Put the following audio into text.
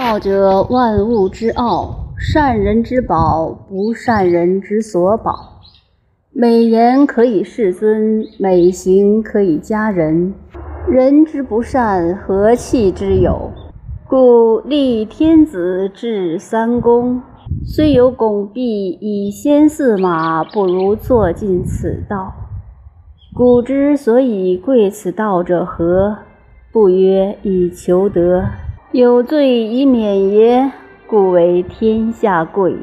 道者，万物之奥，善人之宝，不善人之所宝。美言可以世尊，美行可以加人。人之不善，何气之有？故立天子制三公，虽有拱璧以先驷马，不如坐尽此道。古之所以贵此道者何？不曰以求得。有罪以免也？故为天下贵。